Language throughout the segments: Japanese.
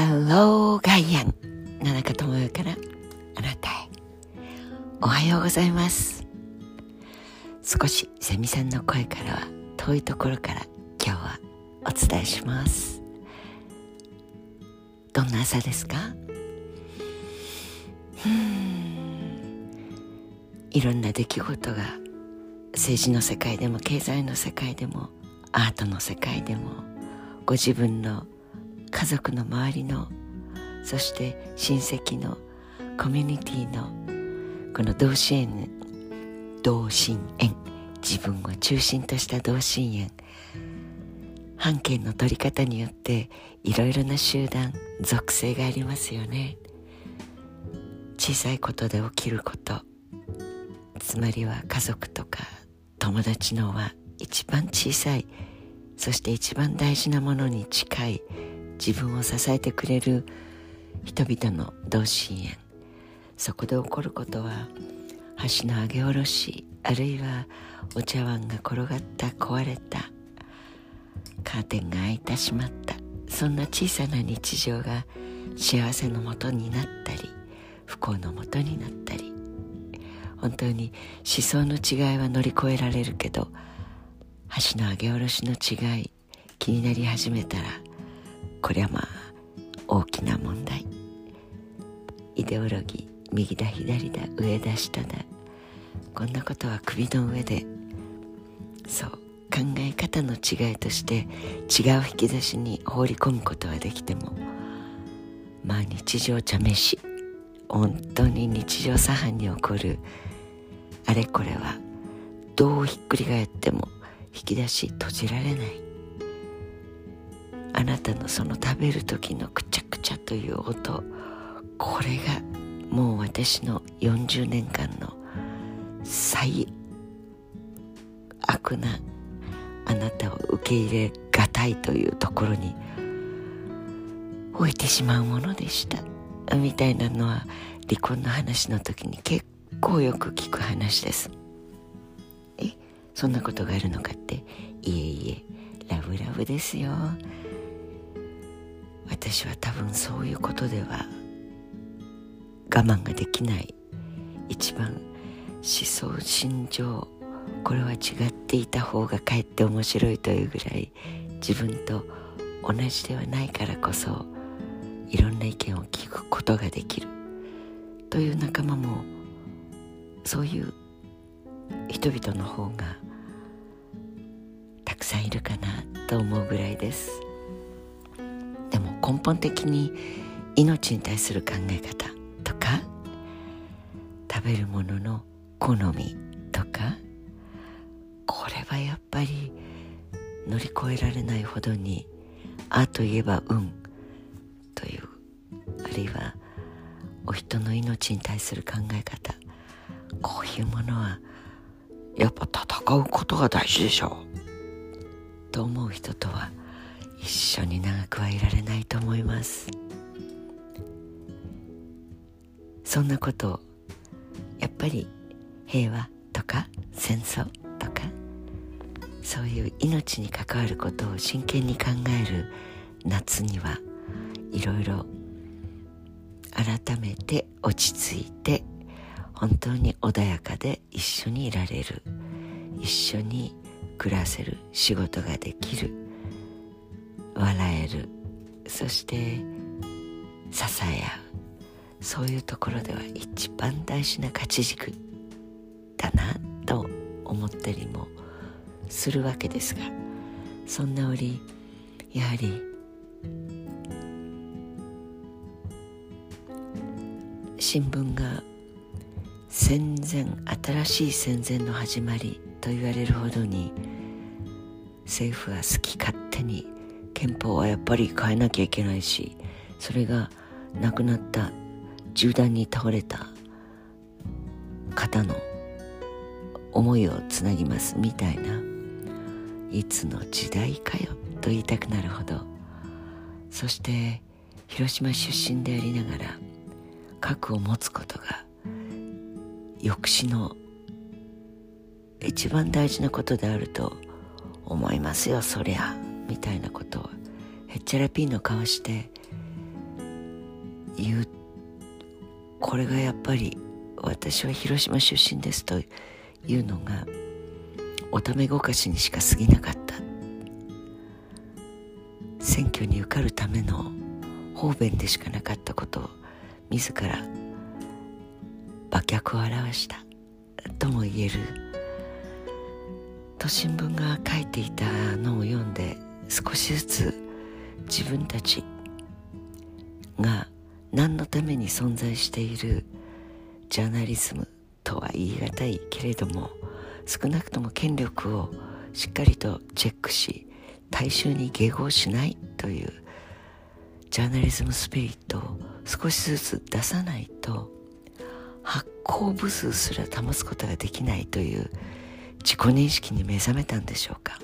Hello ガイアン。野中智代からあなたへ。おはようございます。少しセミさんの声からは遠いところから今日はお伝えします。どんな朝ですか？いろんな出来事が政治の世界でも経済の世界でもアートの世界でもご自分の家族の周りのそして親戚のコミュニティのこの同心円同心円自分を中心とした同心円半径の取り方によっていろいろな集団属性がありますよね。小さいことで起きることつまりは家族とか友達のは一番小さいそして一番大事なものに近い自分を支えてくれる人々の同心円。そこで起こることは橋の上げ下ろしあるいはお茶碗が転がった壊れたカーテンが開いてしまったそんな小さな日常が幸せのもとになったり不幸のもとになったり。本当に思想の違いは乗り越えられるけど橋の上げ下ろしの違い気になり始めたらこりゃまあ大きな問題。イデオロギー右だ左だ上だ下だ。こんなことは首の上で。そう考え方の違いとして違う引き出しに放り込むことはできてもまあ日常茶飯本当に日常茶飯に起こる。あれこれはどうひっくり返っても引き出し閉じられない。あなたのその食べる時のくちゃくちゃという音これがもう私の40年間の最悪なあなたを受け入れがたいというところに置いてしまうものでした。みたいなのは離婚の話の時に結構よく聞く話です。えそんなことがあるのかって。いえいえラブラブですよ。私は多分そういうことでは我慢ができない一番思想心情これは違っていた方がかえって面白いというぐらい自分と同じではないからこそいろんな意見を聞くことができるという仲間もそういう人々の方がたくさんいるかなと思うぐらいです。根本的に命に対する考え方とか食べるものの好みとかこれはやっぱり乗り越えられないほどにあといえば運というあるいはお人の命に対する考え方こういうものはやっぱ戦うことが大事でしょう。と思う人とは一緒に長くはいられないと思います。そんなことをやっぱり平和とか戦争とかそういう命に関わることを真剣に考える夏にはいろいろ改めて落ち着いて本当に穏やかで一緒にいられる一緒に暮らせる仕事ができる笑える。そして支え合う。そういうところでは一番大事な価値軸だなと思ったりもするわけですがそんな折やはり新聞が戦前新しい戦前の始まりと言われるほどに政府は好き勝手に憲法はやっぱり変えなきゃいけないしそれが亡くなった銃弾に倒れた方の思いをつなぎますみたいないつの時代かよと言いたくなるほど。そして広島出身でありながら核を持つことが抑止の一番大事なことであると思いますよそりゃ。みたいなことをへっちゃらピンの顔していうこれがやっぱり私は広島出身ですというのがおためごかしにしか過ぎなかった。選挙に受かるための方便でしかなかったことを自ら馬脚を表した。とも言える。都新聞が書いていたのを読んで少しずつ自分たちが何のために存在しているジャーナリズムとは言い難いけれども少なくとも権力をしっかりとチェックし大衆に迎合しないというジャーナリズムスピリットを少しずつ出さないと発行部数すら保つことができないという自己認識に目覚めたんでしょうか。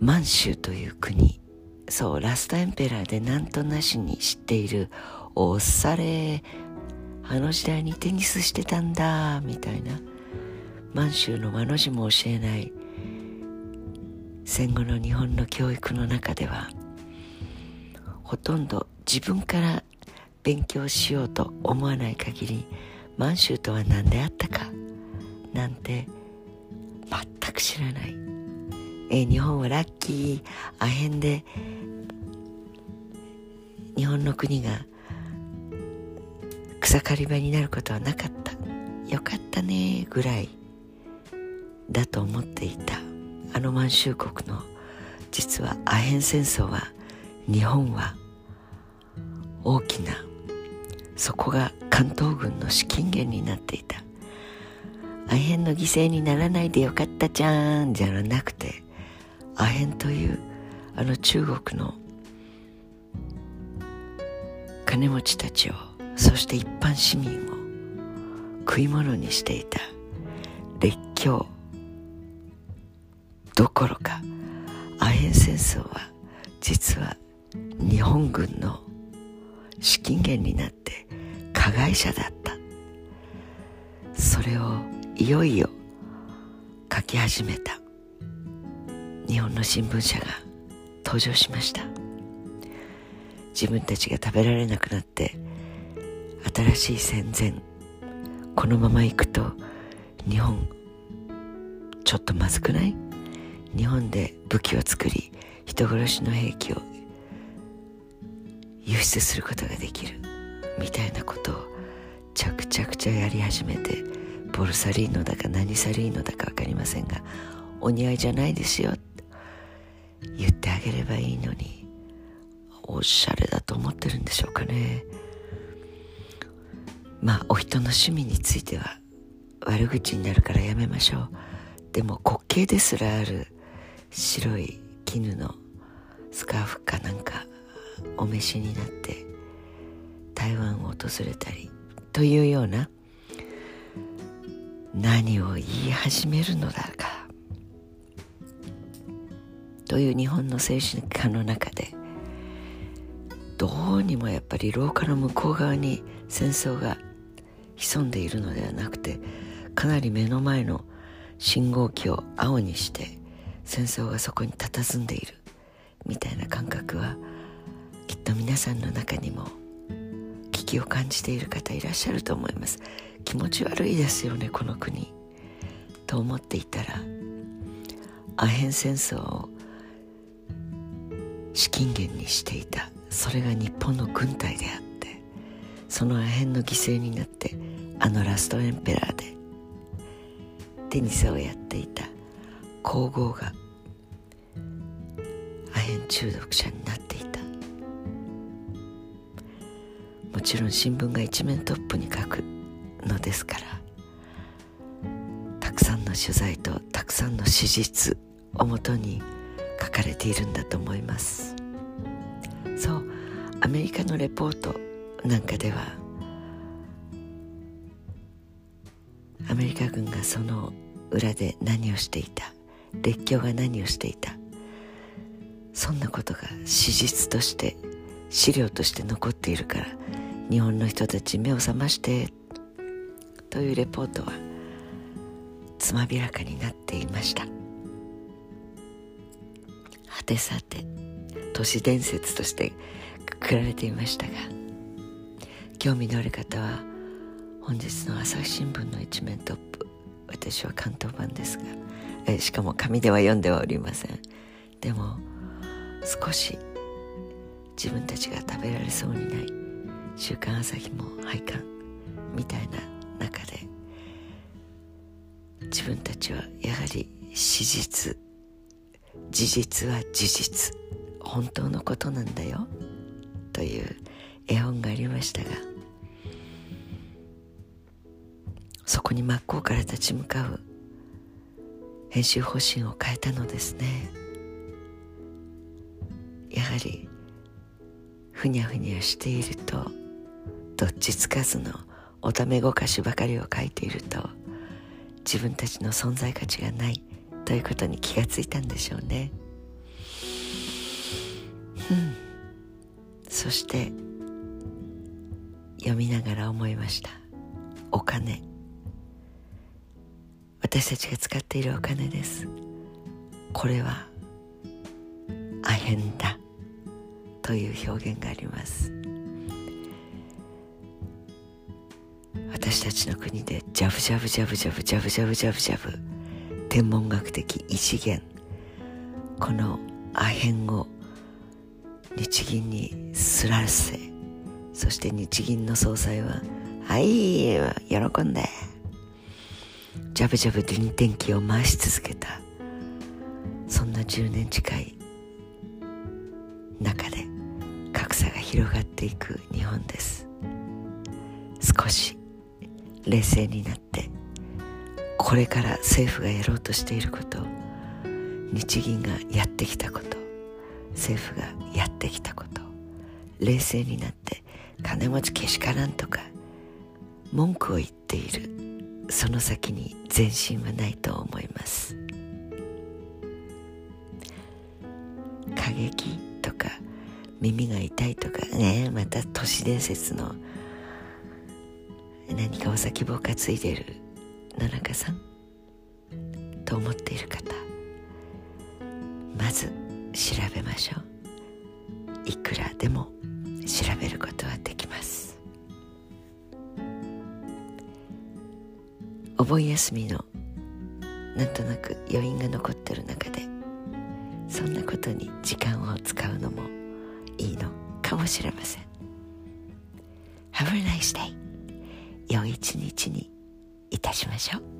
満州という国。そうラストエンペラーでなんとなしに知っているおっされあの時代にテニスしてたんだみたいな。満州の和の字も教えない。戦後の日本の教育の中ではほとんど自分から勉強しようと思わない限り満州とは何であったかなんて全く知らない、えー、日本はラッキーアヘンで日本の国が草刈り場になることはなかった。よかったねぐらいだと思っていた。あの満州国の実はアヘン戦争は日本は大きなそこが関東軍の資金源になっていた。アヘンの犠牲にならないでよかったじゃんじゃなくてアヘンという。あの中国の金持ちたちをそして一般市民を食い物にしていた列強。どころかアヘン戦争は実は日本軍の資金源になって加害者だった。それをいよいよ書き始めた。日本の新聞社が登場しました。自分たちが食べられなくなって新しい戦前このまま行くと日本ちょっとまずくない？日本で武器を作り人殺しの兵器を輸出することができるみたいなことを着々とやり始めてボルサリーノだか何サリーノだか分かりませんがお似合いじゃないですよっ言ってあげればいいのにおしゃれだと思ってるんでしょうかね。まあお人の趣味については悪口になるからやめましょう。でも滑稽ですらある白い絹のスカーフかなんかお召しになって台湾を訪れたりというような何を言い始めるのだか。という日本の政治家の中でどうにもやっぱり廊下の向こう側に戦争が潜んでいるのではなくてかなり目の前の信号機を青にして戦争がそこに佇んでいるみたいな感覚はきっと皆さんの中にも危機を感じている方いらっしゃると思います。気持ち悪いですよねこの国。と思っていたらアヘン戦争を資金源にしていた。それが日本の軍隊であってそのアヘンの犠牲になってあのラストエンペラーでテニスをやっていた。皇后がアヘン中毒者になっていた。もちろん新聞が一面トップに書くのですからたくさんの取材とたくさんの史実をもとに書かれているんだと思います。そうアメリカのレポートなんかではアメリカ軍がその裏で何をしていた列強が何をしていたそんなことが史実として資料として残っているから日本の人たち目を覚ましてというレポートはつまびらかになっていました。てさて都市伝説としてくくられていましたが興味のある方は本日の朝日新聞の一面トップ私は関東版ですがえしかも紙では読んではおりません。でも少し自分たちが食べられそうにない「週刊朝日」も廃刊みたいな中で自分たちはやはり史実事実は事実。本当のことなんだよ。という絵本がありましたがそこに真っ向から立ち向かう編集方針を変えたのですね。やはりふにゃふにゃしているとどっちつかずのおためごかしばかりを書いていると自分たちの存在価値がない。ということに気がついたんでしょうね。うん。そして読みながら思いました。お金。私たちが使っているお金です。これはアヘンだ。という表現があります。私たちの国でジャブジャブジャブジャブジャブジャブジャブジャブ天文学的異次元。このアヘンを日銀にすらせそして日銀の総裁は「はい喜んで」ジャブジャブで電気を回し続けた。そんな10年近い中で格差が広がっていく日本です。少し冷静になって。これから政府がやろうとしていること日銀がやってきたこと政府がやってきたこと冷静になって金持ちけしからんとか文句を言っているその先に前進はないと思います。過激とか耳が痛いとかねまた都市伝説の何かお先棒担いでる野中さんと思っている方まず調べましょう。いくらでも調べることはできます。お盆休みのなんとなく余韻が残ってる中でそんなことに時間を使うのもいいのかもしれません。Have a nice day 良い一日に。いたしましょう。